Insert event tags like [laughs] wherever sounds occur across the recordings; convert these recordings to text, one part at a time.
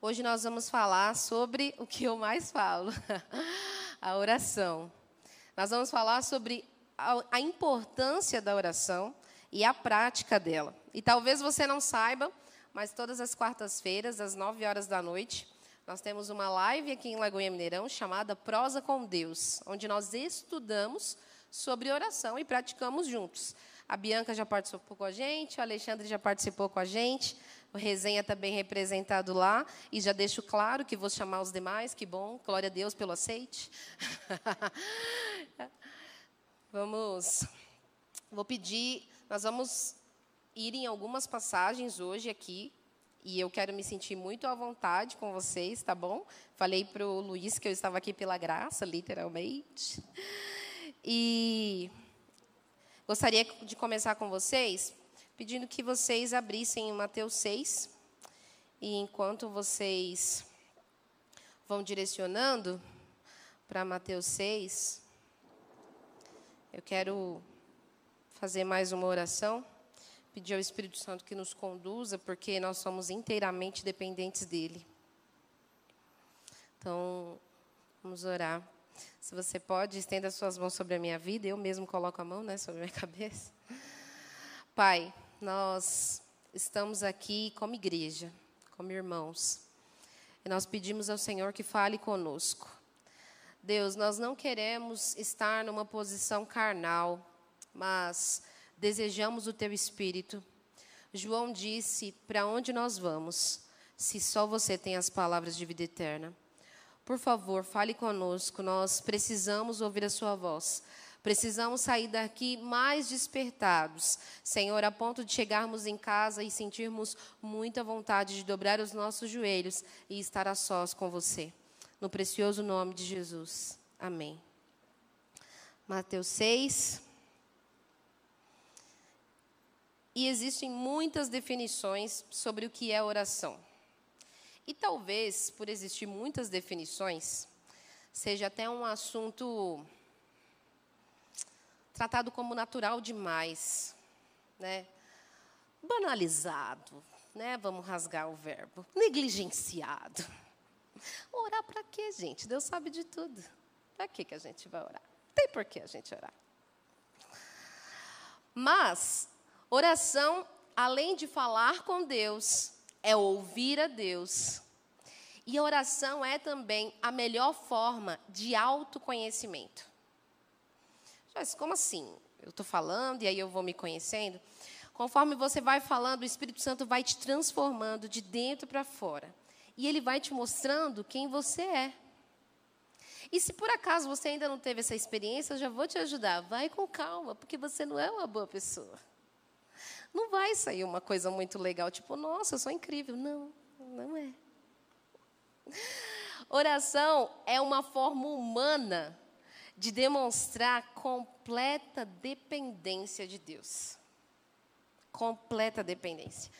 Hoje nós vamos falar sobre o que eu mais falo, [laughs] a oração. Nós vamos falar sobre a, importância da oração e a prática dela. E talvez você não saiba, mas todas as quartas-feiras, às 9 horas da noite, nós temos uma live aqui em Lagoinha Mineirão chamada Prosa com Deus, onde nós estudamos sobre oração e praticamos juntos. A Bianca já participou com a gente, o Alexandre já participou com a gente, o Resenha está bem representado lá, e já deixo claro que vou chamar os demais, que bom, glória a Deus pelo aceite. [laughs] vamos, vou pedir, nós vamos ir em algumas passagens hoje aqui, e eu quero me sentir muito à vontade com vocês, tá bom? Falei para o Luiz que eu estava aqui pela graça, literalmente. E gostaria de começar com vocês pedindo que vocês abrissem Mateus 6. E enquanto vocês vão direcionando para Mateus 6, eu quero fazer mais uma oração, pedir ao Espírito Santo que nos conduza, porque nós somos inteiramente dependentes dele. Então, vamos orar. Se você pode, estenda suas mãos sobre a minha vida. Eu mesmo coloco a mão né, sobre a minha [laughs] cabeça. Pai, nós estamos aqui como igreja, como irmãos. E nós pedimos ao Senhor que fale conosco. Deus, nós não queremos estar numa posição carnal, mas desejamos o teu espírito. João disse: Para onde nós vamos, se só você tem as palavras de vida eterna? Por favor, fale conosco, nós precisamos ouvir a Sua voz. Precisamos sair daqui mais despertados, Senhor, a ponto de chegarmos em casa e sentirmos muita vontade de dobrar os nossos joelhos e estar a sós com você. No precioso nome de Jesus. Amém. Mateus 6. E existem muitas definições sobre o que é oração. E talvez, por existir muitas definições, seja até um assunto tratado como natural demais, né? banalizado, né? vamos rasgar o verbo, negligenciado. Orar para quê, gente? Deus sabe de tudo. Para que, que a gente vai orar? Tem por que a gente orar. Mas, oração, além de falar com Deus, é ouvir a Deus. E a oração é também a melhor forma de autoconhecimento. Mas como assim? Eu estou falando e aí eu vou me conhecendo. Conforme você vai falando, o Espírito Santo vai te transformando de dentro para fora. E ele vai te mostrando quem você é. E se por acaso você ainda não teve essa experiência, eu já vou te ajudar. Vai com calma, porque você não é uma boa pessoa. Não vai sair uma coisa muito legal, tipo, nossa, eu sou incrível. Não, não é. Oração é uma forma humana de demonstrar completa dependência de Deus. Completa dependência.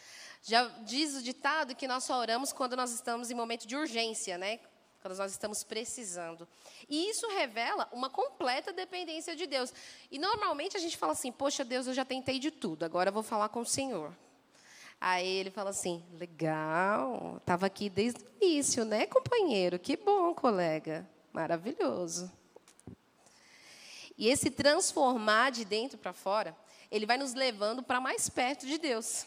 Já diz o ditado que nós só oramos quando nós estamos em momento de urgência, né? Quando nós estamos precisando. E isso revela uma completa dependência de Deus. E normalmente a gente fala assim: Poxa, Deus, eu já tentei de tudo, agora eu vou falar com o Senhor. Aí ele fala assim: Legal, estava aqui desde o início, né, companheiro? Que bom, colega. Maravilhoso. E esse transformar de dentro para fora, ele vai nos levando para mais perto de Deus.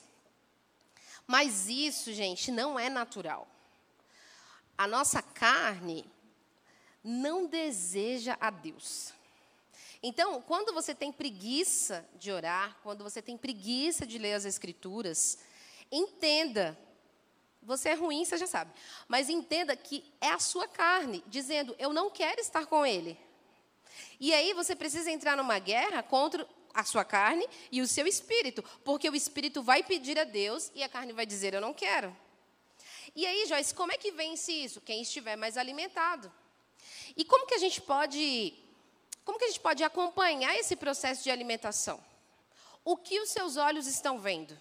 Mas isso, gente, não é natural. A nossa carne não deseja a Deus. Então, quando você tem preguiça de orar, quando você tem preguiça de ler as Escrituras, entenda. Você é ruim, você já sabe. Mas entenda que é a sua carne dizendo: Eu não quero estar com Ele. E aí você precisa entrar numa guerra contra a sua carne e o seu espírito, porque o espírito vai pedir a Deus e a carne vai dizer: Eu não quero. E aí, Joyce, como é que vence isso? Quem estiver mais alimentado. E como que a gente pode, como que a gente pode acompanhar esse processo de alimentação? O que os seus olhos estão vendo?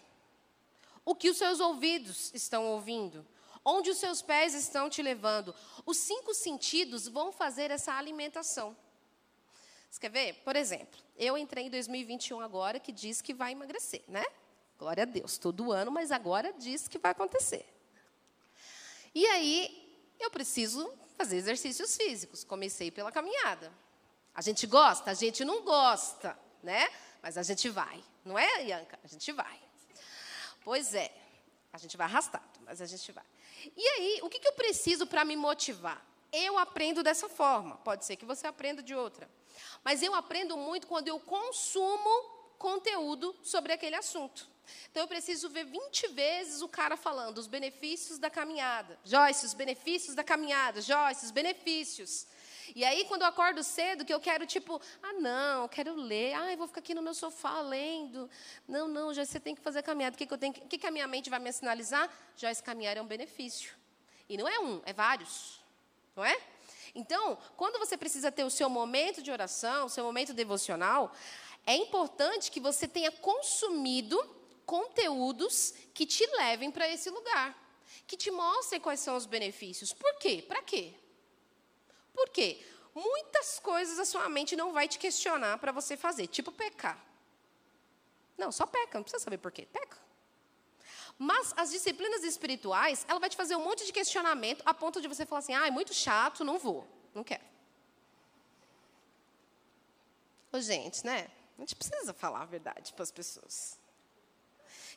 O que os seus ouvidos estão ouvindo? Onde os seus pés estão te levando? Os cinco sentidos vão fazer essa alimentação. Você quer ver? Por exemplo, eu entrei em 2021 agora que diz que vai emagrecer, né? Glória a Deus, todo ano, mas agora diz que vai acontecer. E aí, eu preciso fazer exercícios físicos. Comecei pela caminhada. A gente gosta? A gente não gosta, né? Mas a gente vai. Não é, Ianca? A gente vai. Pois é. A gente vai arrastado, mas a gente vai. E aí, o que, que eu preciso para me motivar? Eu aprendo dessa forma. Pode ser que você aprenda de outra. Mas eu aprendo muito quando eu consumo conteúdo sobre aquele assunto. Então eu preciso ver 20 vezes o cara falando os benefícios da caminhada. Joyce, os benefícios da caminhada. Joyce, os benefícios. E aí, quando eu acordo cedo, que eu quero, tipo, ah, não, eu quero ler. Ah, eu vou ficar aqui no meu sofá lendo. Não, não, Joyce, você tem que fazer a caminhada. O que, que, eu tenho que, o que, que a minha mente vai me sinalizar? Joyce, caminhar é um benefício. E não é um, é vários. Não é? Então, quando você precisa ter o seu momento de oração, o seu momento devocional, é importante que você tenha consumido conteúdos que te levem para esse lugar, que te mostrem quais são os benefícios. Por quê? Para quê? Por quê? Muitas coisas a sua mente não vai te questionar para você fazer, tipo pecar. Não, só peca, não precisa saber por quê. Peca. Mas as disciplinas espirituais, ela vai te fazer um monte de questionamento a ponto de você falar assim: ah, é muito chato, não vou, não quero. Ô, gente, né? A gente precisa falar a verdade para as pessoas.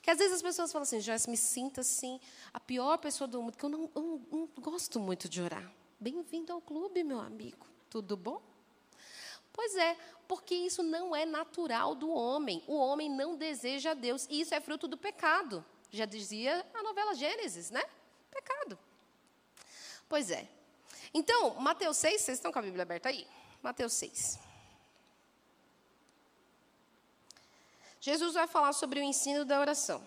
Que às vezes as pessoas falam assim, Joyce, me sinta assim, a pior pessoa do mundo, que eu não, eu não, não gosto muito de orar. Bem-vindo ao clube, meu amigo. Tudo bom? Pois é, porque isso não é natural do homem. O homem não deseja Deus. E isso é fruto do pecado. Já dizia a novela Gênesis, né? Pecado. Pois é. Então, Mateus 6, vocês estão com a Bíblia aberta aí? Mateus 6. Jesus vai falar sobre o ensino da oração.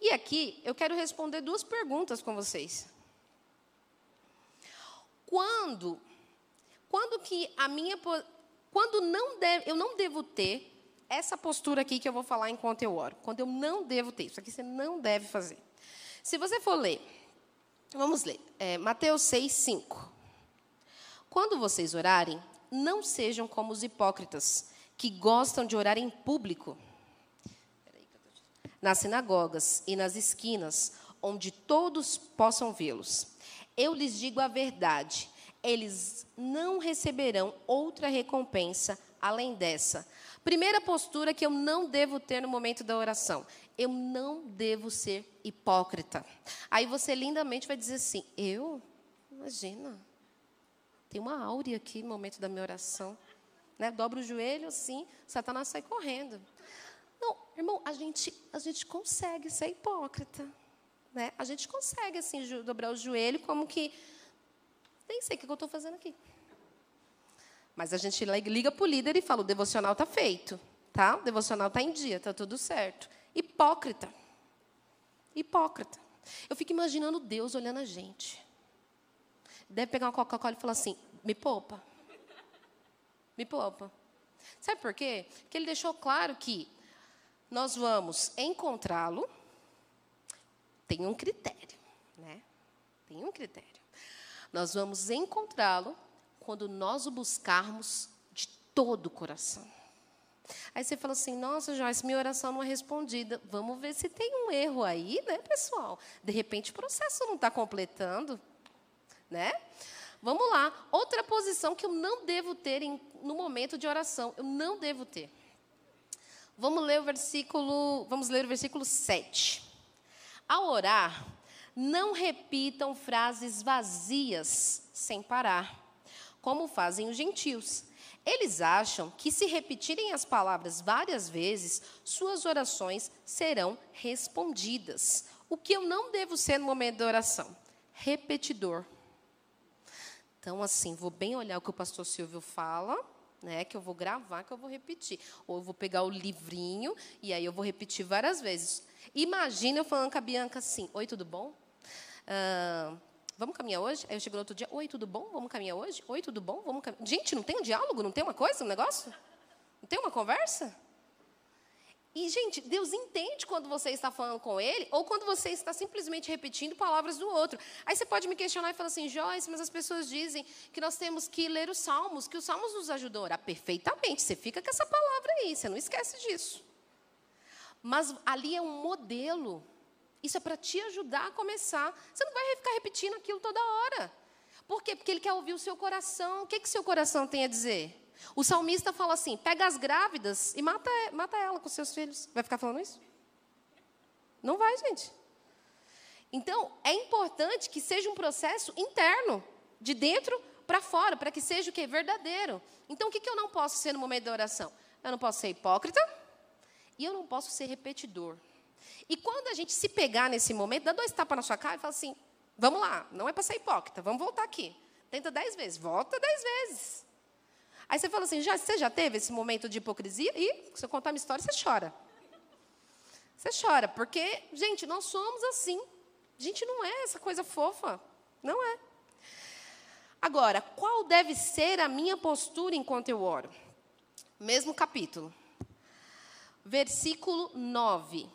E aqui eu quero responder duas perguntas com vocês. Quando, quando que a minha, quando não deve, eu não devo ter essa postura aqui que eu vou falar enquanto eu oro. Quando eu não devo ter. Isso aqui você não deve fazer. Se você for ler, vamos ler. É, Mateus 6, 5. Quando vocês orarem, não sejam como os hipócritas, que gostam de orar em público, nas sinagogas e nas esquinas, onde todos possam vê-los. Eu lhes digo a verdade, eles não receberão outra recompensa além dessa, Primeira postura que eu não devo ter no momento da oração. Eu não devo ser hipócrita. Aí você lindamente vai dizer assim: Eu? Imagina. Tem uma áurea aqui no momento da minha oração. Né? Dobra o joelho assim, Satanás sai correndo. Não, irmão, a gente, a gente consegue ser hipócrita. Né? A gente consegue assim dobrar o joelho como que nem sei o que eu estou fazendo aqui. Mas a gente liga para o líder e fala: o devocional está feito, tá? O devocional está em dia, está tudo certo. Hipócrita. Hipócrita. Eu fico imaginando Deus olhando a gente. Deve pegar uma Coca-Cola e falar assim: me poupa. Me poupa. Sabe por quê? Porque ele deixou claro que nós vamos encontrá-lo. Tem um critério, né? Tem um critério. Nós vamos encontrá-lo quando nós o buscarmos de todo o coração. Aí você fala assim: nossa, Joyce, minha oração não é respondida. Vamos ver se tem um erro aí, né, pessoal? De repente o processo não está completando, né? Vamos lá. Outra posição que eu não devo ter em, no momento de oração. Eu não devo ter. Vamos ler o versículo, vamos ler o versículo 7. Ao orar, não repitam frases vazias sem parar como fazem os gentios. Eles acham que, se repetirem as palavras várias vezes, suas orações serão respondidas. O que eu não devo ser no momento da oração? Repetidor. Então, assim, vou bem olhar o que o pastor Silvio fala, né, que eu vou gravar, que eu vou repetir. Ou eu vou pegar o livrinho e aí eu vou repetir várias vezes. Imagina eu falando com a Bianca assim: Oi, tudo bom? Ah, Vamos caminhar hoje? Aí eu chego no outro dia, oi, tudo bom? Vamos caminhar hoje? Oi, tudo bom? Vamos caminhar. Gente, não tem um diálogo? Não tem uma coisa, um negócio? Não tem uma conversa? E, gente, Deus entende quando você está falando com Ele ou quando você está simplesmente repetindo palavras do outro. Aí você pode me questionar e falar assim, Joyce, mas as pessoas dizem que nós temos que ler os salmos, que os salmos nos ajudam a orar perfeitamente. Você fica com essa palavra aí, você não esquece disso. Mas ali é um modelo Isso é para te ajudar a começar. Você não vai ficar repetindo aquilo toda hora. Por quê? Porque ele quer ouvir o seu coração. O que, que seu coração tem a dizer? O salmista fala assim: pega as grávidas e mata, mata ela com seus filhos. Vai ficar falando isso? Não vai, gente. Então, é importante que seja um processo interno, de dentro para fora, para que seja o que? Verdadeiro. Então, o que, que eu não posso ser no momento da oração? Eu não posso ser hipócrita e eu não posso ser repetidor. E quando a gente se pegar nesse momento, dá dois tapas na sua cara e fala assim: vamos lá, não é para ser hipócrita, vamos voltar aqui. Tenta dez vezes, volta dez vezes. Aí você fala assim: já, você já teve esse momento de hipocrisia? E se eu contar uma história, você chora. Você chora, porque, gente, nós somos assim. A gente não é essa coisa fofa. Não é. Agora, qual deve ser a minha postura enquanto eu oro? Mesmo capítulo. Versículo 9.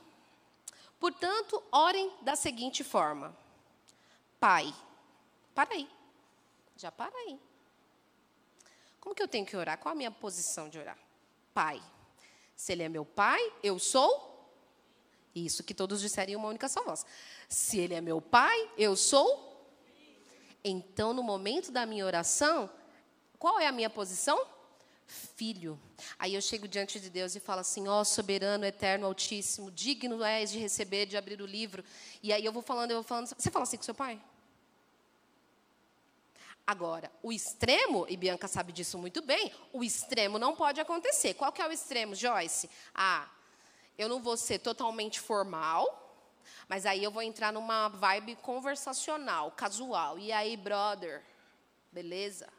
Portanto, orem da seguinte forma: Pai, para aí. Já para aí. Como que eu tenho que orar? Qual a minha posição de orar? Pai. Se ele é meu pai, eu sou isso que todos disseriam uma única só voz. Se ele é meu pai, eu sou. Então, no momento da minha oração, qual é a minha posição? Filho. Aí eu chego diante de Deus e falo assim: ó, oh, soberano, eterno, altíssimo, digno és de receber, de abrir o livro. E aí eu vou falando, eu vou falando. Você fala assim com seu pai? Agora, o extremo, e Bianca sabe disso muito bem, o extremo não pode acontecer. Qual que é o extremo, Joyce? Ah, eu não vou ser totalmente formal, mas aí eu vou entrar numa vibe conversacional, casual. E aí, brother, beleza?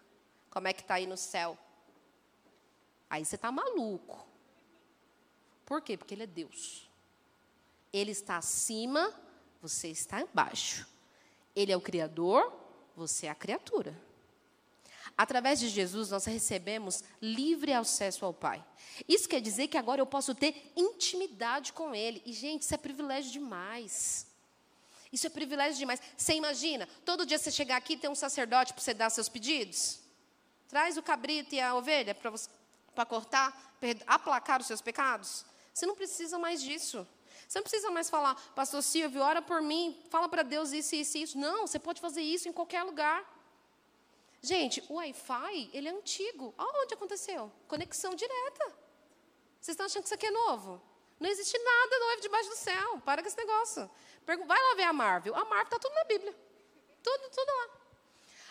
Como é que tá aí no céu? Aí você tá maluco. Por quê? Porque ele é Deus. Ele está acima, você está embaixo. Ele é o criador, você é a criatura. Através de Jesus, nós recebemos livre acesso ao Pai. Isso quer dizer que agora eu posso ter intimidade com Ele. E, gente, isso é privilégio demais. Isso é privilégio demais. Você imagina, todo dia você chegar aqui e ter um sacerdote para você dar seus pedidos? Traz o cabrito e a ovelha para cortar, aplacar os seus pecados? Você não precisa mais disso. Você não precisa mais falar, pastor Silvio, ora por mim, fala para Deus isso, isso isso. Não, você pode fazer isso em qualquer lugar. Gente, o Wi-Fi, ele é antigo. Aonde aconteceu? Conexão direta. Vocês estão achando que isso aqui é novo? Não existe nada novo debaixo do céu. Para com esse negócio. Vai lá ver a Marvel. A Marvel está tudo na Bíblia. Tudo, tudo lá.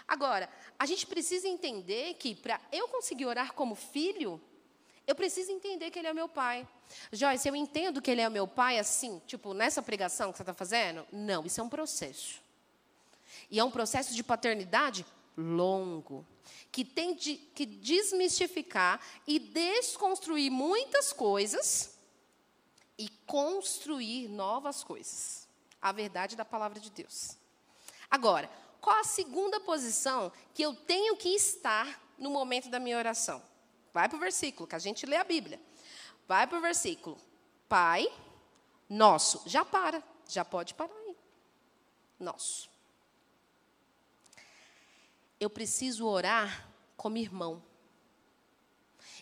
Agora, a gente precisa entender que para eu conseguir orar como filho, eu preciso entender que ele é meu pai. Joyce, eu entendo que ele é meu pai assim, tipo, nessa pregação que você está fazendo? Não, isso é um processo. E é um processo de paternidade longo, que tem de, que desmistificar e desconstruir muitas coisas e construir novas coisas. A verdade da palavra de Deus. Agora, qual a segunda posição que eu tenho que estar no momento da minha oração? Vai para o versículo, que a gente lê a Bíblia. Vai para o versículo. Pai, nosso. Já para, já pode parar aí. Nosso eu preciso orar como irmão.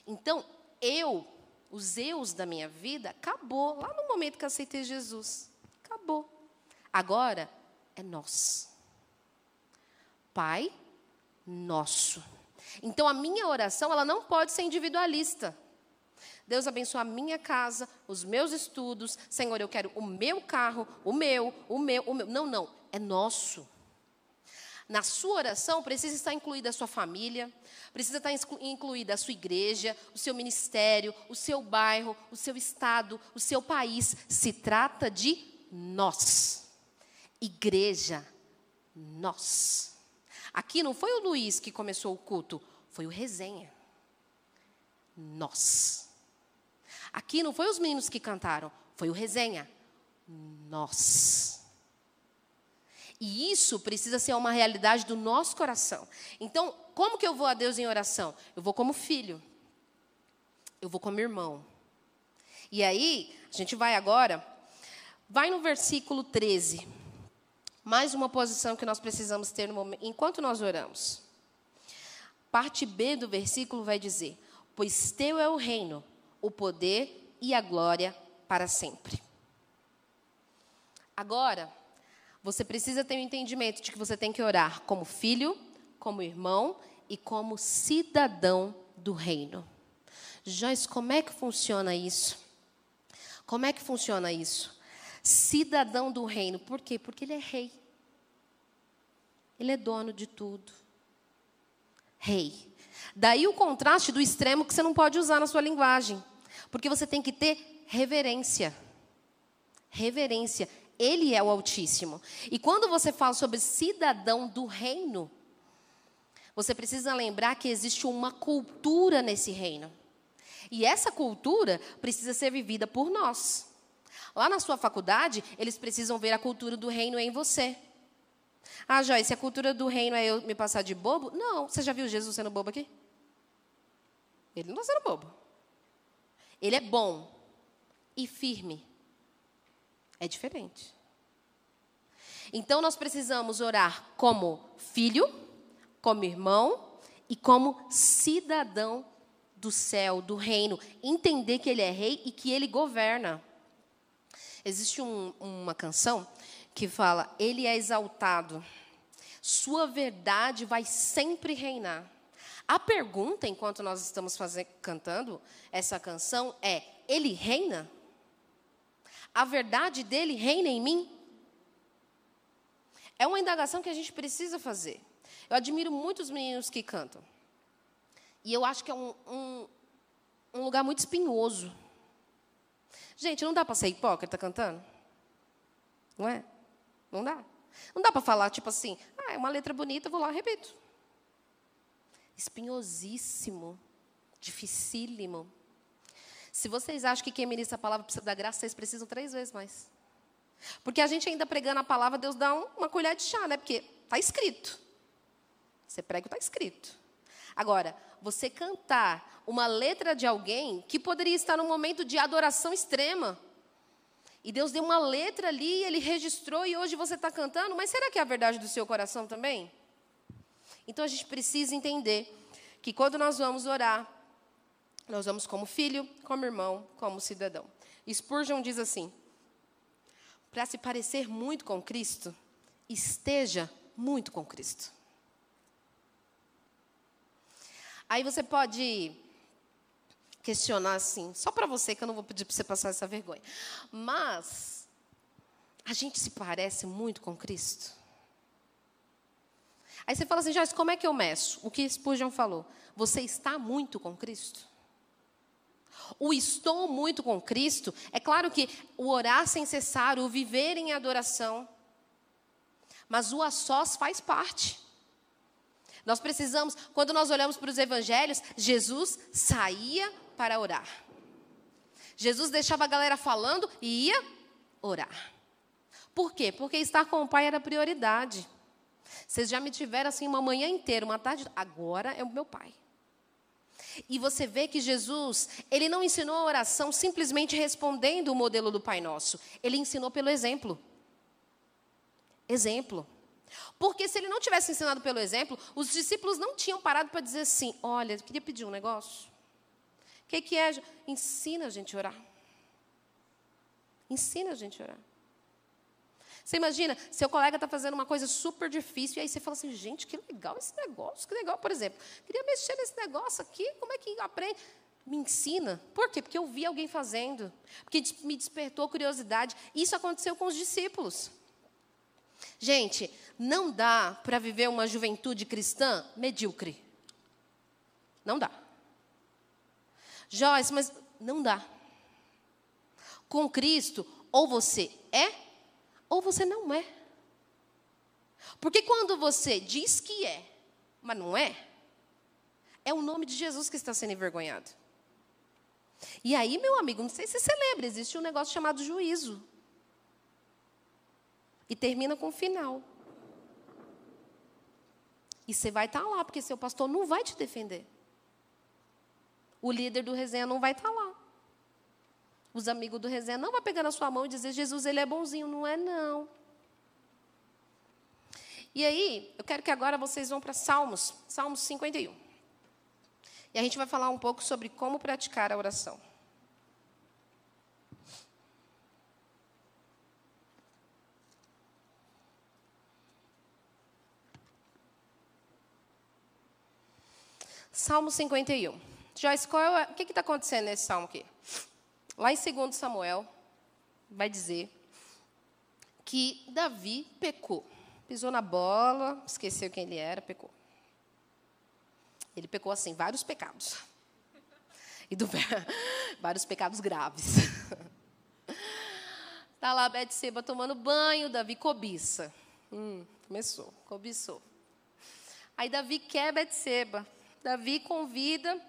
Então, eu, os eus da minha vida, acabou lá no momento que aceitei Jesus. Acabou. Agora é nós. Pai nosso. Então a minha oração, ela não pode ser individualista. Deus abençoa a minha casa, os meus estudos. Senhor, eu quero o meu carro, o meu, o meu, o meu. Não, não, é nosso. Na sua oração precisa estar incluída a sua família, precisa estar incluída a sua igreja, o seu ministério, o seu bairro, o seu estado, o seu país. Se trata de nós. Igreja, nós. Aqui não foi o Luiz que começou o culto, foi o resenha. Nós. Aqui não foi os meninos que cantaram, foi o resenha. Nós. E isso precisa ser uma realidade do nosso coração. Então, como que eu vou a Deus em oração? Eu vou como filho. Eu vou como irmão. E aí, a gente vai agora, vai no versículo 13. Mais uma posição que nós precisamos ter momento, enquanto nós oramos. Parte B do versículo vai dizer: Pois teu é o reino, o poder e a glória para sempre. Agora, você precisa ter o um entendimento de que você tem que orar como filho, como irmão e como cidadão do reino. Joyce, como é que funciona isso? Como é que funciona isso? Cidadão do reino. Por quê? Porque ele é rei. Ele é dono de tudo. Rei. Daí o contraste do extremo que você não pode usar na sua linguagem. Porque você tem que ter reverência. Reverência. Ele é o Altíssimo. E quando você fala sobre cidadão do reino, você precisa lembrar que existe uma cultura nesse reino. E essa cultura precisa ser vivida por nós. Lá na sua faculdade, eles precisam ver a cultura do reino em você. Ah, Joyce, a cultura do reino é eu me passar de bobo? Não. Você já viu Jesus sendo bobo aqui? Ele não está sendo bobo. Ele é bom e firme. É diferente. Então nós precisamos orar como filho, como irmão e como cidadão do céu, do reino. Entender que ele é rei e que ele governa. Existe um, uma canção que fala: Ele é exaltado, Sua verdade vai sempre reinar. A pergunta, enquanto nós estamos fazendo, cantando essa canção, é: Ele reina? A verdade dele reina em mim? É uma indagação que a gente precisa fazer. Eu admiro muitos meninos que cantam. E eu acho que é um, um, um lugar muito espinhoso. Gente, não dá para ser hipócrita cantando? Não é? Não dá. Não dá para falar, tipo assim, ah, é uma letra bonita, vou lá, repito. Espinhosíssimo, dificílimo. Se vocês acham que quem ministra a palavra precisa da graça, vocês precisam três vezes mais. Porque a gente ainda pregando a palavra, Deus dá uma colher de chá, né? Porque está escrito. Você prega está escrito. Agora, você cantar uma letra de alguém que poderia estar num momento de adoração extrema. E Deus deu uma letra ali, ele registrou e hoje você está cantando, mas será que é a verdade do seu coração também? Então a gente precisa entender que quando nós vamos orar, nós vamos como filho, como irmão, como cidadão. Spurgeon diz assim: para se parecer muito com Cristo, esteja muito com Cristo. Aí você pode questionar assim, só para você, que eu não vou pedir para você passar essa vergonha. Mas, a gente se parece muito com Cristo? Aí você fala assim, Joyce, como é que eu meço? O que Spurgeon falou. Você está muito com Cristo? O estou muito com Cristo, é claro que o orar sem cessar, o viver em adoração, mas o a sós faz parte. Nós precisamos, quando nós olhamos para os evangelhos, Jesus saía para orar. Jesus deixava a galera falando e ia orar. Por quê? Porque estar com o Pai era prioridade. Vocês já me tiveram assim uma manhã inteira, uma tarde. Agora é o meu Pai. E você vê que Jesus, ele não ensinou a oração simplesmente respondendo o modelo do Pai Nosso. Ele ensinou pelo exemplo. Exemplo. Porque se ele não tivesse ensinado pelo exemplo, os discípulos não tinham parado para dizer assim: olha, eu queria pedir um negócio. O que, que é? Ensina a gente a orar. Ensina a gente a orar. Você imagina, seu colega está fazendo uma coisa super difícil, e aí você fala assim, gente, que legal esse negócio, que legal, por exemplo. Queria mexer nesse negócio aqui, como é que aprende? Me ensina. Por quê? Porque eu vi alguém fazendo. Porque me despertou curiosidade. Isso aconteceu com os discípulos. Gente, não dá para viver uma juventude cristã medíocre. Não dá. Joyce, mas não dá. Com Cristo, ou você é ou você não é. Porque quando você diz que é, mas não é, é o nome de Jesus que está sendo envergonhado. E aí, meu amigo, não sei se você lembra, existe um negócio chamado juízo. E termina com o final. E você vai estar lá, porque seu pastor não vai te defender. O líder do resenha não vai estar lá os amigos do resenha não vai pegar na sua mão e dizer, Jesus, ele é bonzinho. Não é, não. E aí, eu quero que agora vocês vão para Salmos, Salmos 51. E a gente vai falar um pouco sobre como praticar a oração. Salmo 51. Joyce, qual é, o que está acontecendo nesse salmo aqui? Lá em 2 Samuel, vai dizer que Davi pecou. Pisou na bola, esqueceu quem ele era, pecou. Ele pecou assim, vários pecados. [laughs] E do, [laughs] vários pecados graves. Está [laughs] lá Betseba tomando banho, Davi cobiça. Hum, começou, cobiçou. Aí Davi quer Betseba. Davi convida.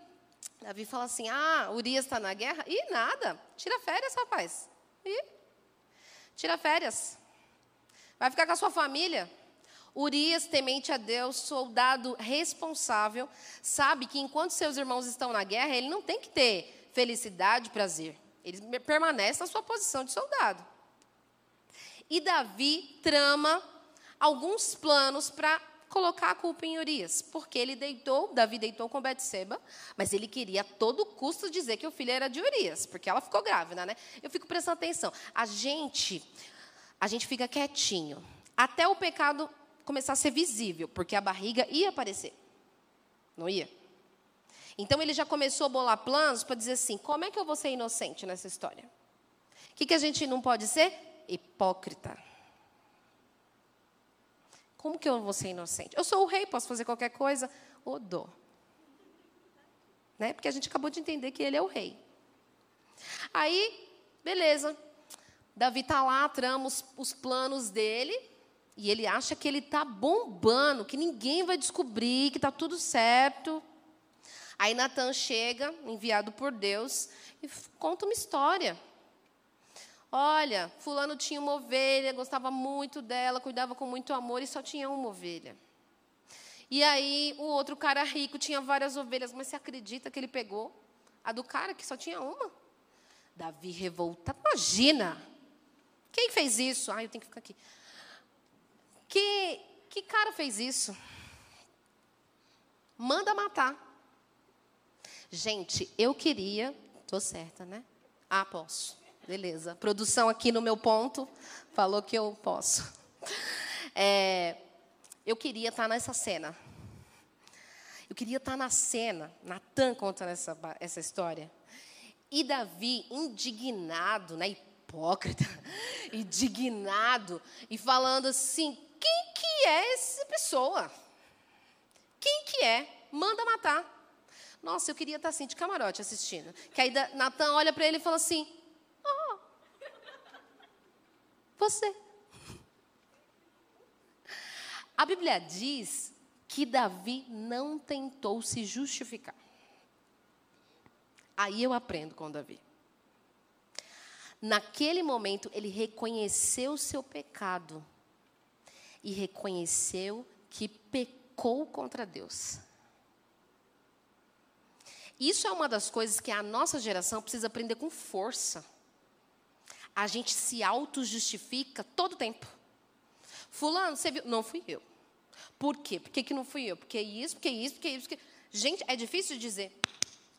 Davi fala assim: Ah, Urias está na guerra? Ih, nada. Tira férias, rapaz. Ih, tira férias. Vai ficar com a sua família. Urias, temente a Deus, soldado responsável, sabe que enquanto seus irmãos estão na guerra, ele não tem que ter felicidade, prazer. Ele permanece na sua posição de soldado. E Davi trama alguns planos para colocar a culpa em Urias, porque ele deitou, Davi deitou com Betseba, mas ele queria a todo custo dizer que o filho era de Urias, porque ela ficou grávida, né? Eu fico prestando atenção. A gente, a gente fica quietinho até o pecado começar a ser visível, porque a barriga ia aparecer. Não ia? Então ele já começou a bolar planos para dizer assim: como é que eu vou ser inocente nessa história? O que, que a gente não pode ser? Hipócrita. Como que eu vou ser inocente? Eu sou o rei, posso fazer qualquer coisa? Odô. Né? Porque a gente acabou de entender que ele é o rei. Aí, beleza. Davi está lá, trama os, os planos dele. E ele acha que ele está bombando, que ninguém vai descobrir, que está tudo certo. Aí Natan chega, enviado por Deus, e conta uma história. Olha, fulano tinha uma ovelha, gostava muito dela, cuidava com muito amor e só tinha uma ovelha. E aí o outro cara rico tinha várias ovelhas, mas você acredita que ele pegou a do cara que só tinha uma? Davi revoltado. Imagina! Quem fez isso? Ah, eu tenho que ficar aqui. Que, que cara fez isso? Manda matar. Gente, eu queria. Tô certa, né? Ah, posso. Beleza. Produção aqui no meu ponto falou que eu posso. É, eu queria estar nessa cena. Eu queria estar na cena, Natan contando essa, essa história. E Davi, indignado, né, hipócrita, [laughs] indignado, e falando assim: quem que é essa pessoa? Quem que é? Manda matar. Nossa, eu queria estar assim, de camarote, assistindo. Que aí Natan olha para ele e fala assim: você. A Bíblia diz que Davi não tentou se justificar. Aí eu aprendo com Davi. Naquele momento, ele reconheceu o seu pecado e reconheceu que pecou contra Deus. Isso é uma das coisas que a nossa geração precisa aprender com força. A gente se auto-justifica todo tempo. Fulano, você viu? Não fui eu. Por quê? Por que, que não fui eu? Porque isso, porque isso, porque isso. Porque... Gente, é difícil dizer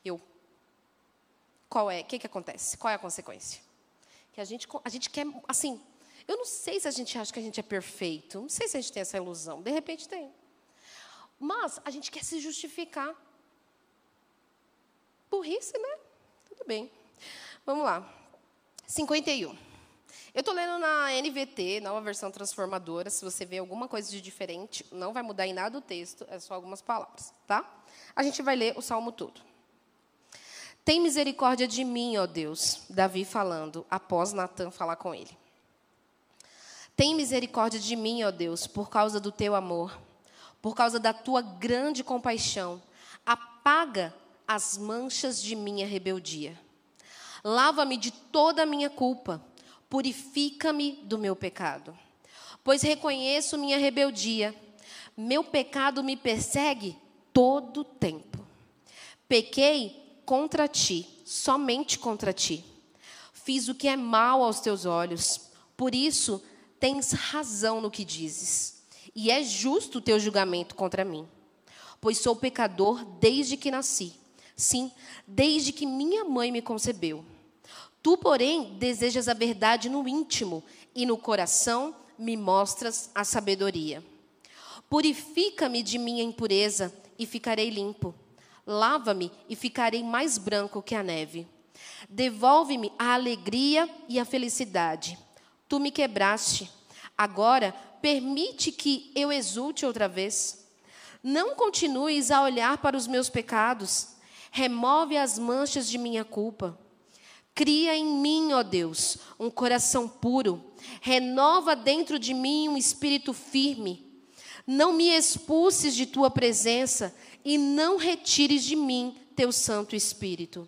eu. Qual é? O que, que acontece? Qual é a consequência? Que a gente, a gente quer, assim, eu não sei se a gente acha que a gente é perfeito. Não sei se a gente tem essa ilusão. De repente tem. Mas a gente quer se justificar. Burrice, né? Tudo bem. Vamos lá. 51. Eu estou lendo na NVT, nova versão transformadora. Se você vê alguma coisa de diferente, não vai mudar em nada o texto, é só algumas palavras, tá? A gente vai ler o salmo todo. Tem misericórdia de mim, ó Deus, Davi falando, após Natan falar com ele. Tem misericórdia de mim, ó Deus, por causa do teu amor, por causa da tua grande compaixão. Apaga as manchas de minha rebeldia. Lava-me de toda a minha culpa, purifica-me do meu pecado. Pois reconheço minha rebeldia, meu pecado me persegue todo o tempo. Pequei contra ti, somente contra ti. Fiz o que é mal aos teus olhos, por isso tens razão no que dizes, e é justo o teu julgamento contra mim, pois sou pecador desde que nasci, sim, desde que minha mãe me concebeu. Tu, porém, desejas a verdade no íntimo, e no coração me mostras a sabedoria. Purifica-me de minha impureza, e ficarei limpo. Lava-me e ficarei mais branco que a neve. Devolve-me a alegria e a felicidade. Tu me quebraste. Agora, permite que eu exulte outra vez. Não continues a olhar para os meus pecados. Remove as manchas de minha culpa. Cria em mim, ó Deus, um coração puro. Renova dentro de mim um espírito firme. Não me expulses de tua presença e não retires de mim teu Santo Espírito.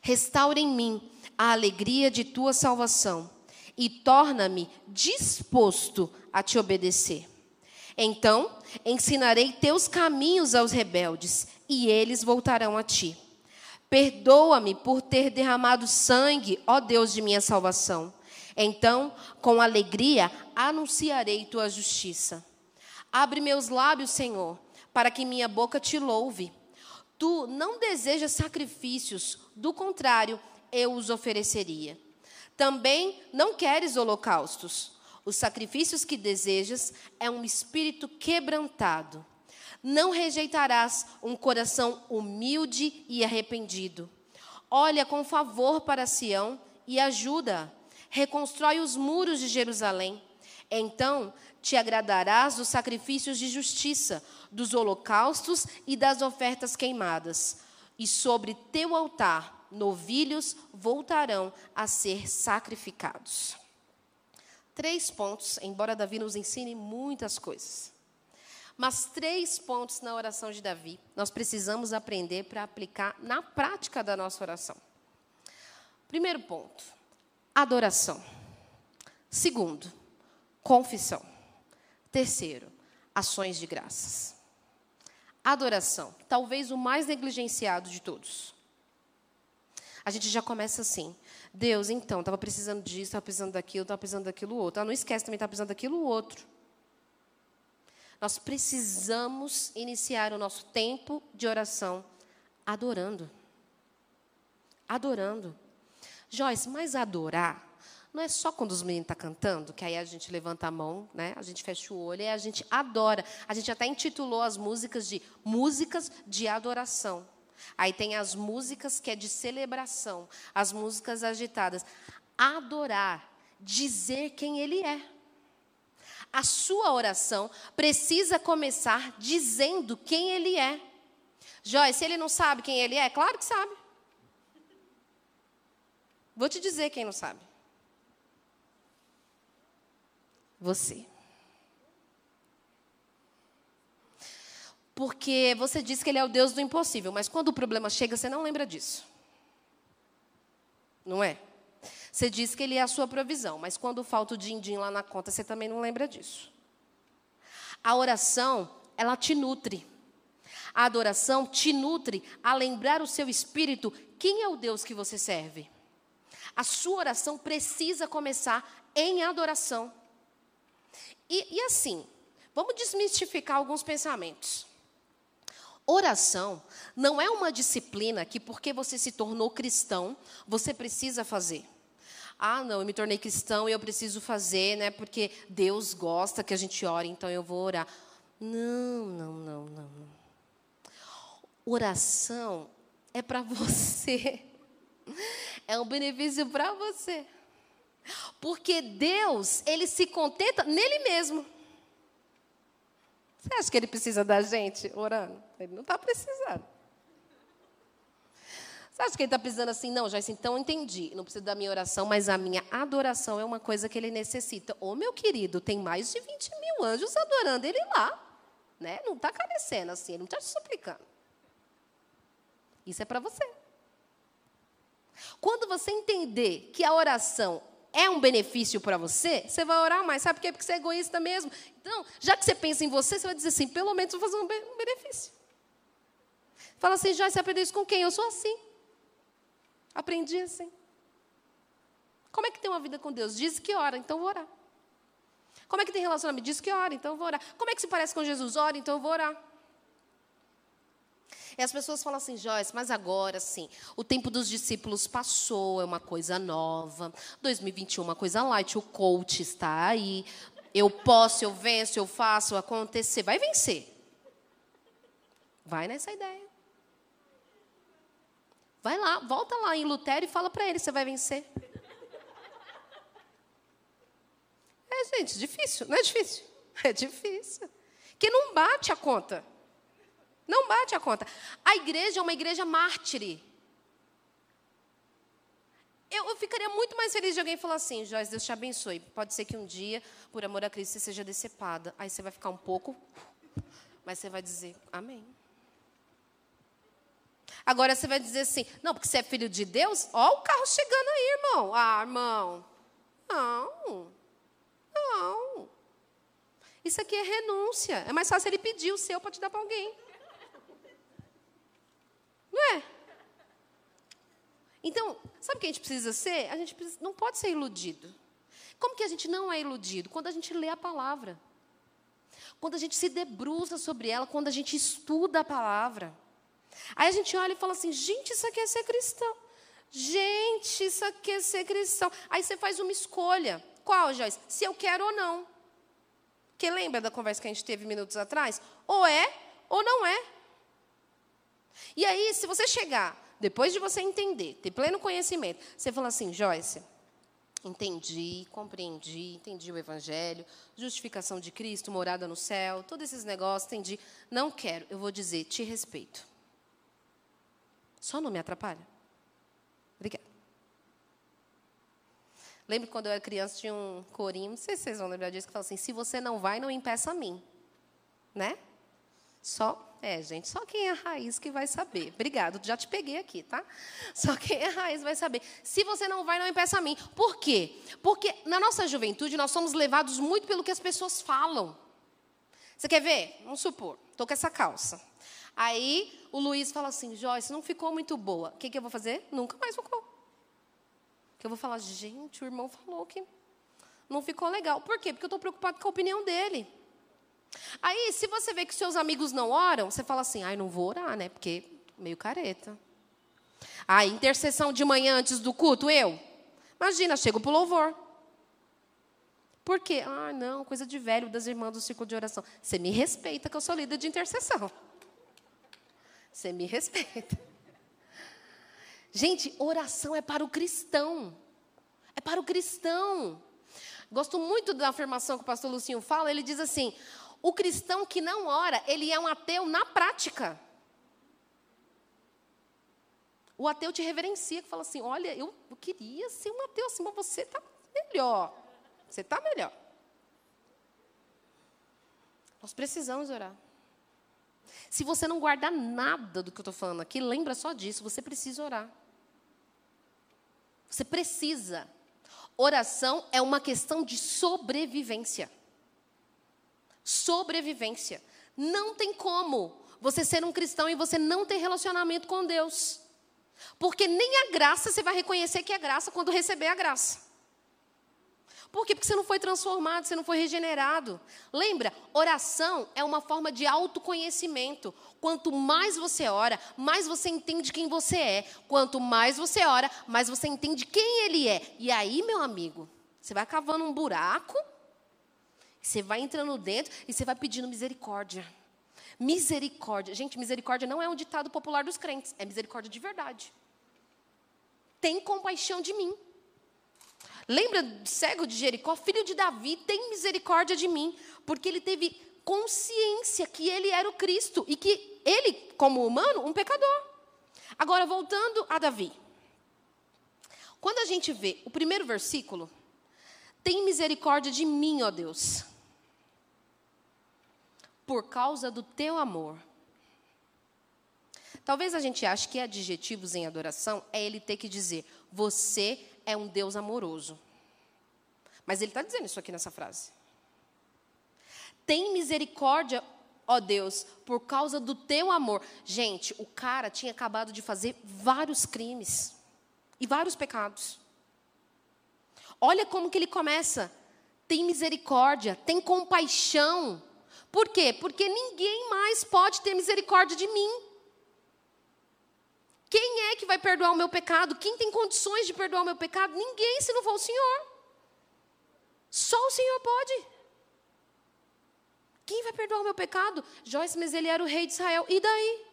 Restaura em mim a alegria de tua salvação e torna-me disposto a te obedecer. Então ensinarei teus caminhos aos rebeldes e eles voltarão a ti. Perdoa-me por ter derramado sangue, ó Deus de minha salvação. Então, com alegria, anunciarei tua justiça. Abre meus lábios, Senhor, para que minha boca te louve. Tu não desejas sacrifícios, do contrário, eu os ofereceria. Também não queres holocaustos. Os sacrifícios que desejas é um espírito quebrantado. Não rejeitarás um coração humilde e arrependido. Olha com favor para Sião e ajuda. Reconstrói os muros de Jerusalém. Então te agradarás dos sacrifícios de justiça, dos holocaustos e das ofertas queimadas. E sobre teu altar, novilhos voltarão a ser sacrificados. Três pontos, embora Davi nos ensine muitas coisas. Mas três pontos na oração de Davi nós precisamos aprender para aplicar na prática da nossa oração. Primeiro ponto, adoração. Segundo, confissão. Terceiro, ações de graças. Adoração, talvez o mais negligenciado de todos. A gente já começa assim. Deus, então, estava precisando disso, estava precisando daquilo, estava precisando daquilo outro. Ah, não esquece também, estava precisando daquilo outro. Nós precisamos iniciar o nosso tempo de oração adorando. Adorando. Joyce, mas adorar não é só quando os meninos estão tá cantando, que aí a gente levanta a mão, né? a gente fecha o olho e a gente adora. A gente até intitulou as músicas de músicas de adoração. Aí tem as músicas que é de celebração, as músicas agitadas. Adorar, dizer quem ele é. A sua oração precisa começar dizendo quem ele é. Joyce, ele não sabe quem ele é, claro que sabe. Vou te dizer quem não sabe. Você. Porque você diz que ele é o Deus do impossível, mas quando o problema chega, você não lembra disso. Não é? Você diz que ele é a sua provisão, mas quando falta o din-din lá na conta, você também não lembra disso. A oração, ela te nutre. A adoração te nutre a lembrar o seu espírito quem é o Deus que você serve. A sua oração precisa começar em adoração. E, e assim, vamos desmistificar alguns pensamentos. Oração não é uma disciplina que, porque você se tornou cristão, você precisa fazer. Ah, não, eu me tornei cristão e eu preciso fazer, né? Porque Deus gosta que a gente ore, então eu vou orar. Não, não, não, não. Oração é para [laughs] você. É um benefício para você. Porque Deus, ele se contenta nele mesmo. Você acha que ele precisa da gente orando? Ele não está precisando. Você acha que ele está precisando assim? Não, já então entendi. Não precisa da minha oração, mas a minha adoração é uma coisa que ele necessita. Ô, meu querido, tem mais de 20 mil anjos adorando ele lá. Né? Não está carecendo assim, ele não está te suplicando. Isso é para você. Quando você entender que a oração é um benefício para você, você vai orar mais. Sabe por quê? Porque você é egoísta mesmo. Então, já que você pensa em você, você vai dizer assim: pelo menos vou fazer um benefício. Fala assim, já você aprendeu isso com quem? Eu sou assim. Aprendi assim. Como é que tem uma vida com Deus? Diz que ora, então vou orar. Como é que tem relacionamento? Diz que ora, então vou orar. Como é que se parece com Jesus? Ora, então vou orar. E as pessoas falam assim, Joyce, mas agora sim, o tempo dos discípulos passou, é uma coisa nova. 2021, uma coisa light, o coach está aí. Eu posso, eu venço, eu faço acontecer. Vai vencer. Vai nessa ideia. Vai lá, volta lá em Lutero e fala para ele, você vai vencer. É, gente, difícil, não é difícil? É difícil. Que não bate a conta. Não bate a conta. A igreja é uma igreja mártire. Eu, eu, ficaria muito mais feliz de alguém falar assim, Joyce, Deus te abençoe. Pode ser que um dia, por amor a Cristo, você seja decepada. Aí você vai ficar um pouco, mas você vai dizer, amém. Agora você vai dizer assim, não, porque você é filho de Deus, ó o carro chegando aí, irmão. Ah, irmão. Não. Não. Isso aqui é renúncia. É mais fácil ele pedir o seu para te dar para alguém. Não é? Então, sabe o que a gente precisa ser? A gente precisa, não pode ser iludido. Como que a gente não é iludido? Quando a gente lê a palavra. Quando a gente se debruça sobre ela, quando a gente estuda a palavra. Aí a gente olha e fala assim: gente, isso aqui é ser cristão. Gente, isso aqui é ser cristão. Aí você faz uma escolha. Qual, Joyce? Se eu quero ou não. Porque lembra da conversa que a gente teve minutos atrás? Ou é ou não é. E aí, se você chegar, depois de você entender, ter pleno conhecimento, você fala assim, Joyce, entendi, compreendi, entendi o Evangelho, justificação de Cristo, morada no céu, todos esses negócios, entendi. Não quero, eu vou dizer, te respeito. Só não me atrapalha. Obrigada. Lembro quando eu era criança, tinha um corinho, não sei se vocês vão lembrar disso, que fala assim: se você não vai, não impeça a mim. Né? Só, é, gente, só quem é raiz que vai saber. Obrigado, já te peguei aqui, tá? Só quem é raiz vai saber. Se você não vai, não impeça a mim. Por quê? Porque na nossa juventude nós somos levados muito pelo que as pessoas falam. Você quer ver? Vamos supor, estou com essa calça. Aí o Luiz fala assim: Joyce, não ficou muito boa. O que, que eu vou fazer? Nunca mais ficou. Que eu vou falar: gente, o irmão falou que não ficou legal. Por quê? Porque eu estou preocupado com a opinião dele. Aí, se você vê que seus amigos não oram, você fala assim: ai, não vou orar, né? Porque meio careta. A intercessão de manhã antes do culto, eu? Imagina, chego para o louvor. Por quê? Ah, não, coisa de velho das irmãs do círculo de oração. Você me respeita que eu sou líder de intercessão. Você me respeita. Gente, oração é para o cristão. É para o cristão. Gosto muito da afirmação que o pastor Lucinho fala. Ele diz assim: o cristão que não ora, ele é um ateu na prática. O ateu te reverencia, que fala assim: olha, eu, eu queria ser um ateu assim, mas você está melhor. Você está melhor. Nós precisamos orar. Se você não guardar nada do que eu estou falando aqui, lembra só disso, você precisa orar. Você precisa. Oração é uma questão de sobrevivência. Sobrevivência. Não tem como você ser um cristão e você não ter relacionamento com Deus. Porque nem a graça você vai reconhecer que é graça quando receber a graça. Por quê? Porque você não foi transformado, você não foi regenerado. Lembra, oração é uma forma de autoconhecimento. Quanto mais você ora, mais você entende quem você é. Quanto mais você ora, mais você entende quem ele é. E aí, meu amigo, você vai cavando um buraco, você vai entrando dentro e você vai pedindo misericórdia. Misericórdia. Gente, misericórdia não é um ditado popular dos crentes, é misericórdia de verdade. Tem compaixão de mim. Lembra cego de Jericó? Filho de Davi, tem misericórdia de mim, porque ele teve consciência que ele era o Cristo e que ele, como humano, um pecador. Agora, voltando a Davi. Quando a gente vê o primeiro versículo, tem misericórdia de mim, ó Deus, por causa do teu amor. Talvez a gente ache que adjetivos em adoração é ele ter que dizer: Você é um Deus amoroso. Mas ele está dizendo isso aqui nessa frase. Tem misericórdia, ó Deus, por causa do teu amor. Gente, o cara tinha acabado de fazer vários crimes e vários pecados. Olha como que ele começa. Tem misericórdia, tem compaixão. Por quê? Porque ninguém mais pode ter misericórdia de mim. Quem é que vai perdoar o meu pecado? Quem tem condições de perdoar o meu pecado? Ninguém, se não for o Senhor. Só o Senhor pode. Quem vai perdoar o meu pecado? Joyce, mas ele era o rei de Israel. E daí?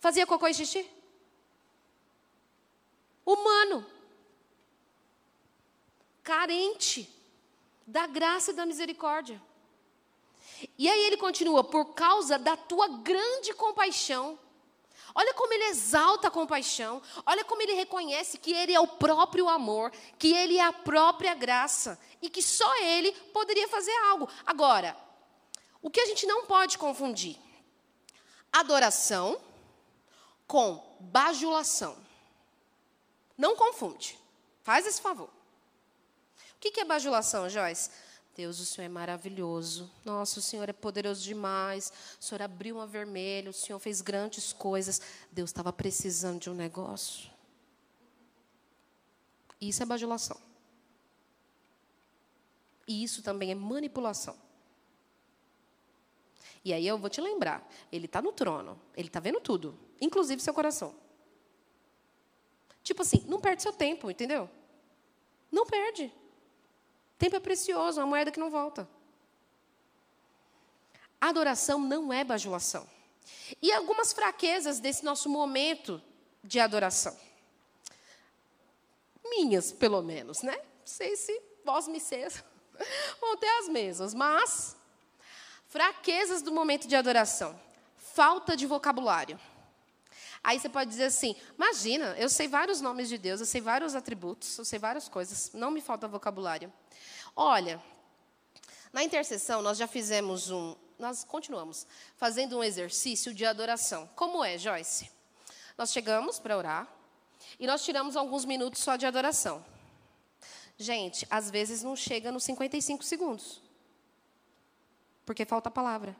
Fazia cocô e xixi? humano, carente da graça e da misericórdia. E aí ele continua, por causa da tua grande compaixão. Olha como ele exalta a compaixão, olha como ele reconhece que ele é o próprio amor, que ele é a própria graça e que só ele poderia fazer algo. Agora, o que a gente não pode confundir? Adoração com bajulação. Não confunde. Faz esse favor. O que é bajulação, Joyce? Deus, o Senhor é maravilhoso. Nossa, o Senhor é poderoso demais. O Senhor abriu uma vermelha, o Senhor fez grandes coisas. Deus estava precisando de um negócio. Isso é bajulação. E isso também é manipulação. E aí eu vou te lembrar: Ele está no trono, Ele está vendo tudo, inclusive seu coração. Tipo assim, não perde seu tempo, entendeu? Não perde. Tempo é precioso, uma moeda que não volta. Adoração não é bajulação. E algumas fraquezas desse nosso momento de adoração. Minhas, pelo menos, né? Não sei se vós me seis [laughs] vão ter as mesmas, mas fraquezas do momento de adoração. Falta de vocabulário. Aí você pode dizer assim: imagina, eu sei vários nomes de Deus, eu sei vários atributos, eu sei várias coisas, não me falta vocabulário. Olha, na intercessão nós já fizemos um, nós continuamos fazendo um exercício de adoração. Como é, Joyce? Nós chegamos para orar e nós tiramos alguns minutos só de adoração. Gente, às vezes não chega nos 55 segundos. Porque falta a palavra.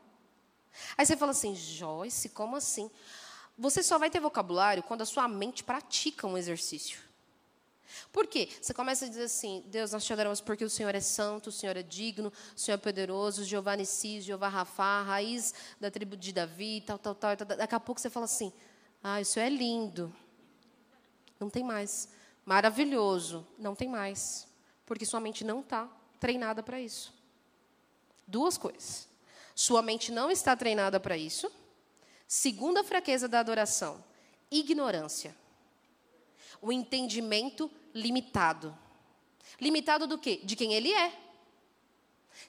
Aí você fala assim, Joyce, como assim? Você só vai ter vocabulário quando a sua mente pratica um exercício. Por quê? Você começa a dizer assim: Deus, nós te adoramos porque o Senhor é santo, o Senhor é digno, o Senhor é poderoso, Jeová Nissi, Jeová Rafá, raiz da tribo de Davi, tal, tal, tal, tal. Daqui a pouco você fala assim: Ah, isso é lindo. Não tem mais. Maravilhoso. Não tem mais. Porque sua mente não está treinada para isso. Duas coisas. Sua mente não está treinada para isso Segunda fraqueza da adoração: ignorância. O entendimento limitado. Limitado do quê? De quem ele é.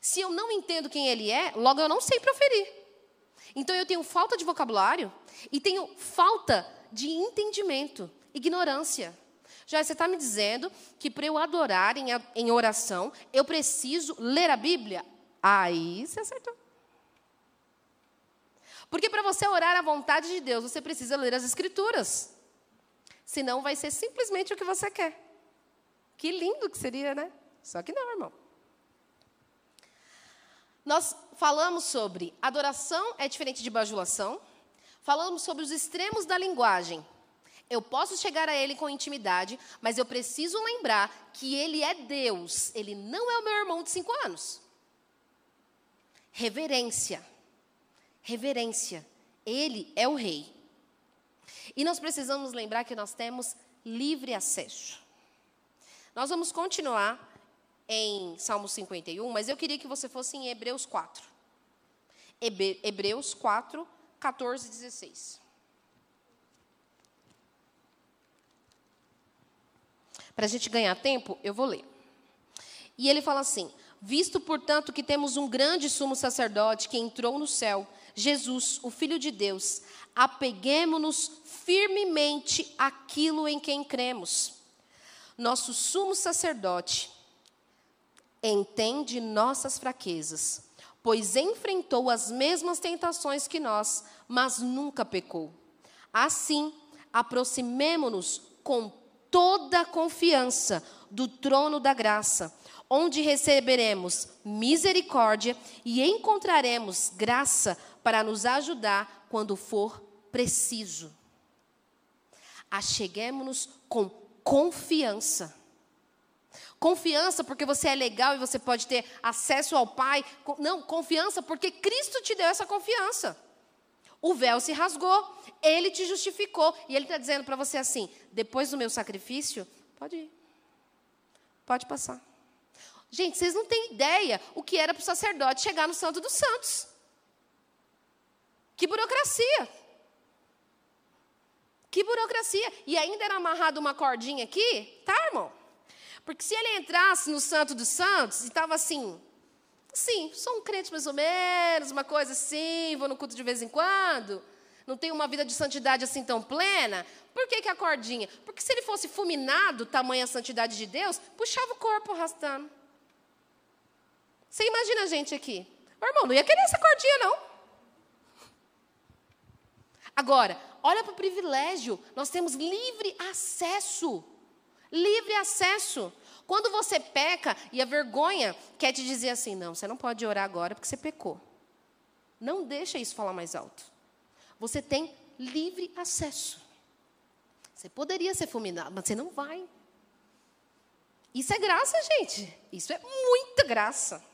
Se eu não entendo quem ele é, logo eu não sei proferir. Então eu tenho falta de vocabulário e tenho falta de entendimento, ignorância. Já você está me dizendo que para eu adorar em, em oração, eu preciso ler a Bíblia? Aí você acertou. Porque para você orar à vontade de Deus, você precisa ler as Escrituras. Senão vai ser simplesmente o que você quer. Que lindo que seria, né? Só que não, irmão. Nós falamos sobre adoração é diferente de bajulação. Falamos sobre os extremos da linguagem. Eu posso chegar a Ele com intimidade, mas eu preciso lembrar que Ele é Deus. Ele não é o meu irmão de cinco anos. Reverência reverência. Ele é o rei. E nós precisamos lembrar que nós temos livre acesso. Nós vamos continuar em Salmo 51, mas eu queria que você fosse em Hebreus 4. Hebreus 4, 14 e 16. Para a gente ganhar tempo, eu vou ler. E ele fala assim: Visto, portanto, que temos um grande sumo sacerdote que entrou no céu, Jesus, o Filho de Deus, apeguemos-nos firmemente àquilo em quem cremos. Nosso sumo sacerdote entende nossas fraquezas, pois enfrentou as mesmas tentações que nós, mas nunca pecou. Assim, aproximemo-nos com toda a confiança do trono da graça onde receberemos misericórdia e encontraremos graça para nos ajudar quando for preciso. Acheguemos-nos com confiança. Confiança porque você é legal e você pode ter acesso ao Pai. Não, confiança porque Cristo te deu essa confiança. O véu se rasgou, ele te justificou. E ele está dizendo para você assim: depois do meu sacrifício, pode ir. Pode passar. Gente, vocês não têm ideia o que era para o sacerdote chegar no Santo dos Santos. Que burocracia. Que burocracia. E ainda era amarrado uma cordinha aqui, tá, irmão? Porque se ele entrasse no Santo dos Santos e estava assim, sim, sou um crente mais ou menos, uma coisa assim, vou no culto de vez em quando, não tenho uma vida de santidade assim tão plena, por que, que a cordinha? Porque se ele fosse fulminado, tamanha santidade de Deus, puxava o corpo arrastando. Você imagina a gente aqui. Meu irmão, não ia querer essa cordinha, não. Agora, olha para o privilégio. Nós temos livre acesso Livre acesso. Quando você peca e a vergonha quer te dizer assim, não, você não pode orar agora porque você pecou. Não deixa isso falar mais alto. Você tem livre acesso. Você poderia ser fulminado, mas você não vai. Isso é graça, gente. Isso é muita graça.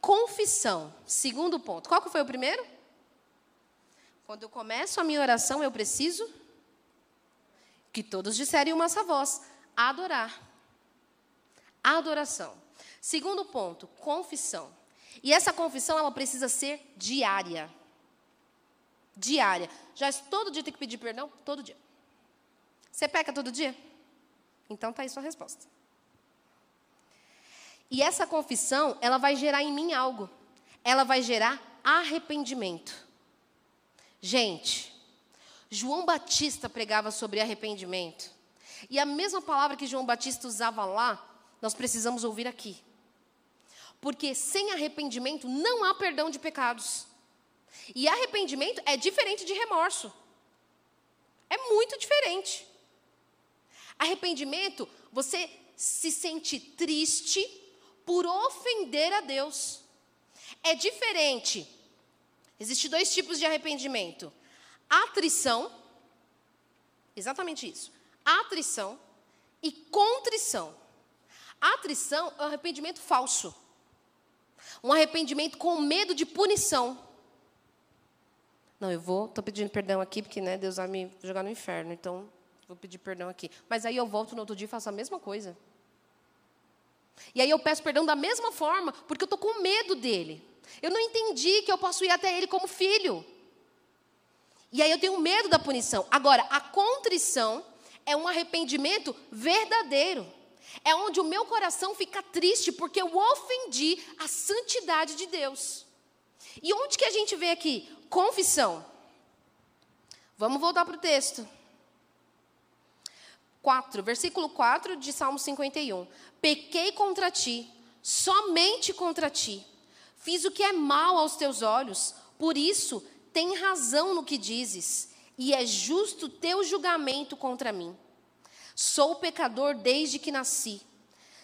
Confissão. Segundo ponto. Qual que foi o primeiro? Quando eu começo a minha oração, eu preciso que todos disserem uma só voz: adorar. Adoração. Segundo ponto, confissão. E essa confissão ela precisa ser diária. Diária. Já todo dia tem que pedir perdão? Todo dia. Você peca todo dia? Então tá aí sua resposta. E essa confissão, ela vai gerar em mim algo. Ela vai gerar arrependimento. Gente, João Batista pregava sobre arrependimento. E a mesma palavra que João Batista usava lá, nós precisamos ouvir aqui. Porque sem arrependimento não há perdão de pecados. E arrependimento é diferente de remorso. É muito diferente. Arrependimento, você se sente triste por ofender a Deus. É diferente. Existem dois tipos de arrependimento: atrição, exatamente isso, atrição e contrição. atrição é um arrependimento falso, um arrependimento com medo de punição. Não, eu vou, estou pedindo perdão aqui, porque né, Deus vai me jogar no inferno, então vou pedir perdão aqui. Mas aí eu volto no outro dia e faço a mesma coisa. E aí eu peço perdão da mesma forma, porque eu estou com medo dele. Eu não entendi que eu posso ir até ele como filho. E aí eu tenho medo da punição. Agora, a contrição é um arrependimento verdadeiro. É onde o meu coração fica triste porque eu ofendi a santidade de Deus. E onde que a gente vê aqui? Confissão. Vamos voltar para o texto. 4, versículo 4 de Salmo 51. Pequei contra ti, somente contra ti. Fiz o que é mal aos teus olhos, por isso tem razão no que dizes, e é justo teu julgamento contra mim. Sou pecador desde que nasci.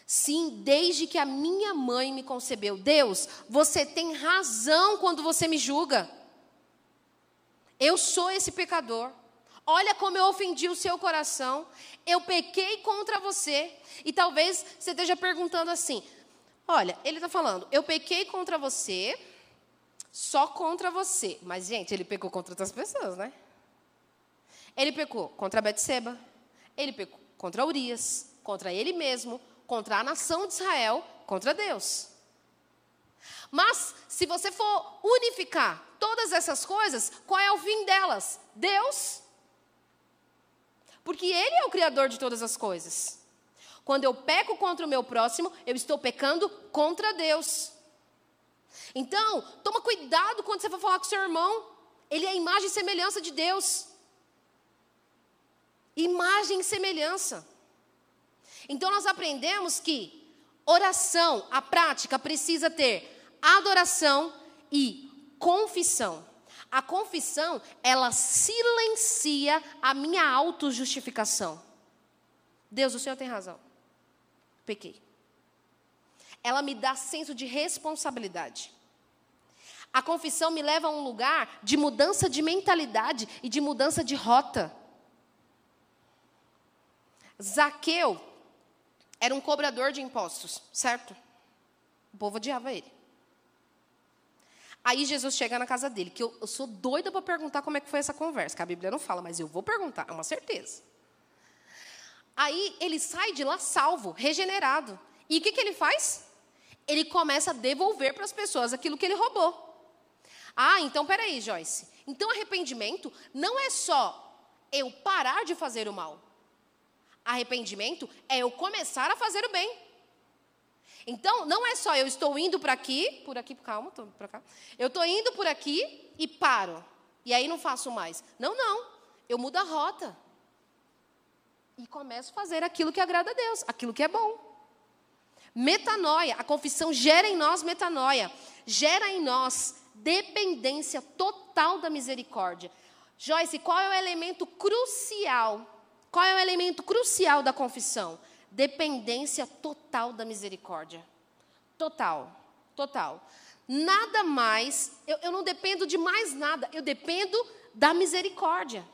Sim, desde que a minha mãe me concebeu. Deus, você tem razão quando você me julga. Eu sou esse pecador. Olha como eu ofendi o seu coração. Eu pequei contra você. E talvez você esteja perguntando assim: olha, ele está falando, eu pequei contra você, só contra você. Mas, gente, ele pecou contra outras pessoas, né? Ele pecou contra Betseba, ele pecou contra Urias, contra ele mesmo, contra a nação de Israel, contra Deus. Mas, se você for unificar todas essas coisas, qual é o fim delas? Deus. Porque Ele é o Criador de todas as coisas. Quando eu peco contra o meu próximo, eu estou pecando contra Deus. Então, toma cuidado quando você for falar com seu irmão. Ele é a imagem e semelhança de Deus. Imagem e semelhança. Então, nós aprendemos que oração, a prática, precisa ter adoração e confissão. A confissão, ela silencia a minha autojustificação. Deus, o Senhor tem razão. Pequei. Ela me dá senso de responsabilidade. A confissão me leva a um lugar de mudança de mentalidade e de mudança de rota. Zaqueu era um cobrador de impostos, certo? O povo odiava ele. Aí Jesus chega na casa dele, que eu, eu sou doida para perguntar como é que foi essa conversa, que a Bíblia não fala, mas eu vou perguntar, é uma certeza. Aí ele sai de lá salvo, regenerado. E o que, que ele faz? Ele começa a devolver para as pessoas aquilo que ele roubou. Ah, então peraí, Joyce. Então arrependimento não é só eu parar de fazer o mal. Arrependimento é eu começar a fazer o bem. Então, não é só eu estou indo por aqui, por aqui, calma, estou por cá. Eu estou indo por aqui e paro. E aí não faço mais. Não, não. Eu mudo a rota. E começo a fazer aquilo que agrada a Deus, aquilo que é bom. Metanoia, a confissão gera em nós metanoia, gera em nós dependência total da misericórdia. Joyce, qual é o elemento crucial? Qual é o elemento crucial da confissão? Dependência total da misericórdia. Total, total. Nada mais, eu, eu não dependo de mais nada, eu dependo da misericórdia.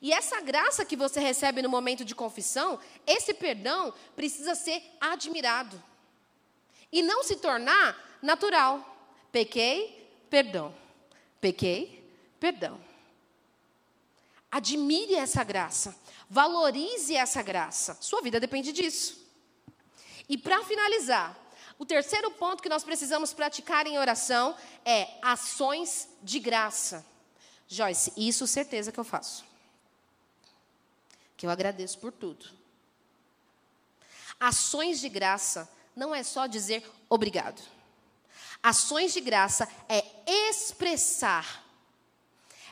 E essa graça que você recebe no momento de confissão, esse perdão precisa ser admirado e não se tornar natural. Pequei, perdão. Pequei, perdão. Admire essa graça. Valorize essa graça. Sua vida depende disso. E para finalizar, o terceiro ponto que nós precisamos praticar em oração é ações de graça. Joyce, isso certeza que eu faço. Que eu agradeço por tudo. Ações de graça não é só dizer obrigado. Ações de graça é expressar,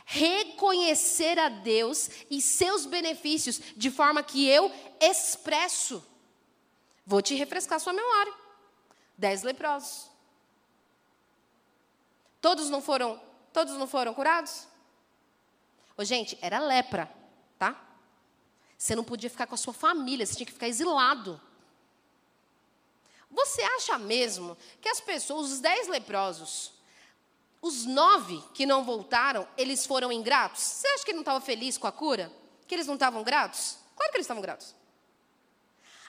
reconhecer a Deus e seus benefícios de forma que eu expresso. Vou te refrescar sua memória. Dez leprosos. Todos não foram, todos não foram curados? Ô, gente, era lepra? Você não podia ficar com a sua família, você tinha que ficar exilado. Você acha mesmo que as pessoas, os dez leprosos, os nove que não voltaram, eles foram ingratos? Você acha que ele não estava feliz com a cura? Que eles não estavam gratos? Claro que eles estavam gratos.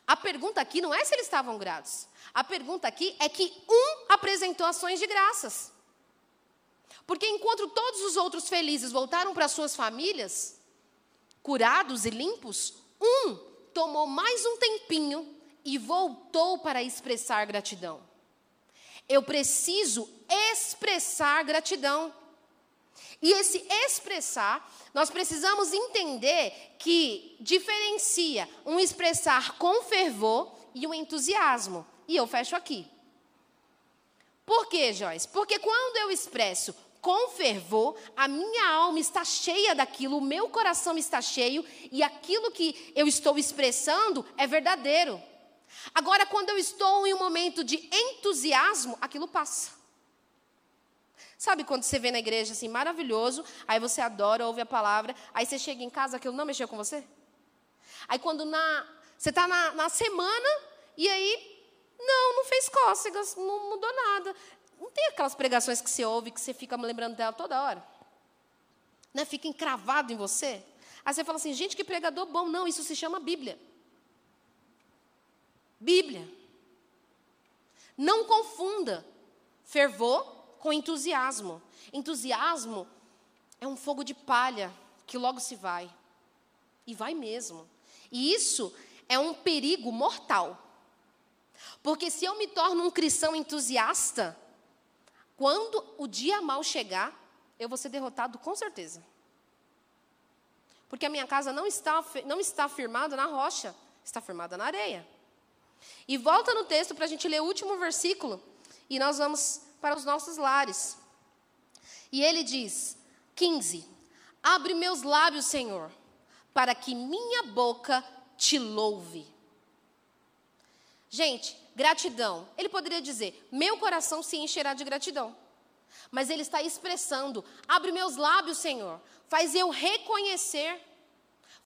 A pergunta aqui não é se eles estavam gratos. A pergunta aqui é que um apresentou ações de graças. Porque enquanto todos os outros felizes voltaram para suas famílias, curados e limpos, um tomou mais um tempinho e voltou para expressar gratidão. Eu preciso expressar gratidão. E esse expressar, nós precisamos entender que diferencia um expressar com fervor e um entusiasmo. E eu fecho aqui. Por quê, Joyce? Porque quando eu expresso com fervor, a minha alma está cheia daquilo, o meu coração está cheio e aquilo que eu estou expressando é verdadeiro. Agora, quando eu estou em um momento de entusiasmo, aquilo passa. Sabe quando você vê na igreja assim, maravilhoso, aí você adora, ouve a palavra, aí você chega em casa, aquilo não mexeu com você? Aí quando na, você está na, na semana, e aí, não, não fez cócegas, não mudou nada. Não tem aquelas pregações que você ouve, que você fica lembrando dela toda hora? Né? Fica encravado em você? Aí você fala assim, gente, que pregador bom. Não, isso se chama Bíblia. Bíblia. Não confunda fervor com entusiasmo. Entusiasmo é um fogo de palha que logo se vai. E vai mesmo. E isso é um perigo mortal. Porque se eu me torno um cristão entusiasta, quando o dia mal chegar, eu vou ser derrotado com certeza. Porque a minha casa não está, não está firmada na rocha, está firmada na areia. E volta no texto para a gente ler o último versículo, e nós vamos para os nossos lares. E ele diz: 15: Abre meus lábios, Senhor, para que minha boca te louve. Gente, gratidão. Ele poderia dizer: Meu coração se encherá de gratidão. Mas ele está expressando: Abre meus lábios, Senhor, faz eu reconhecer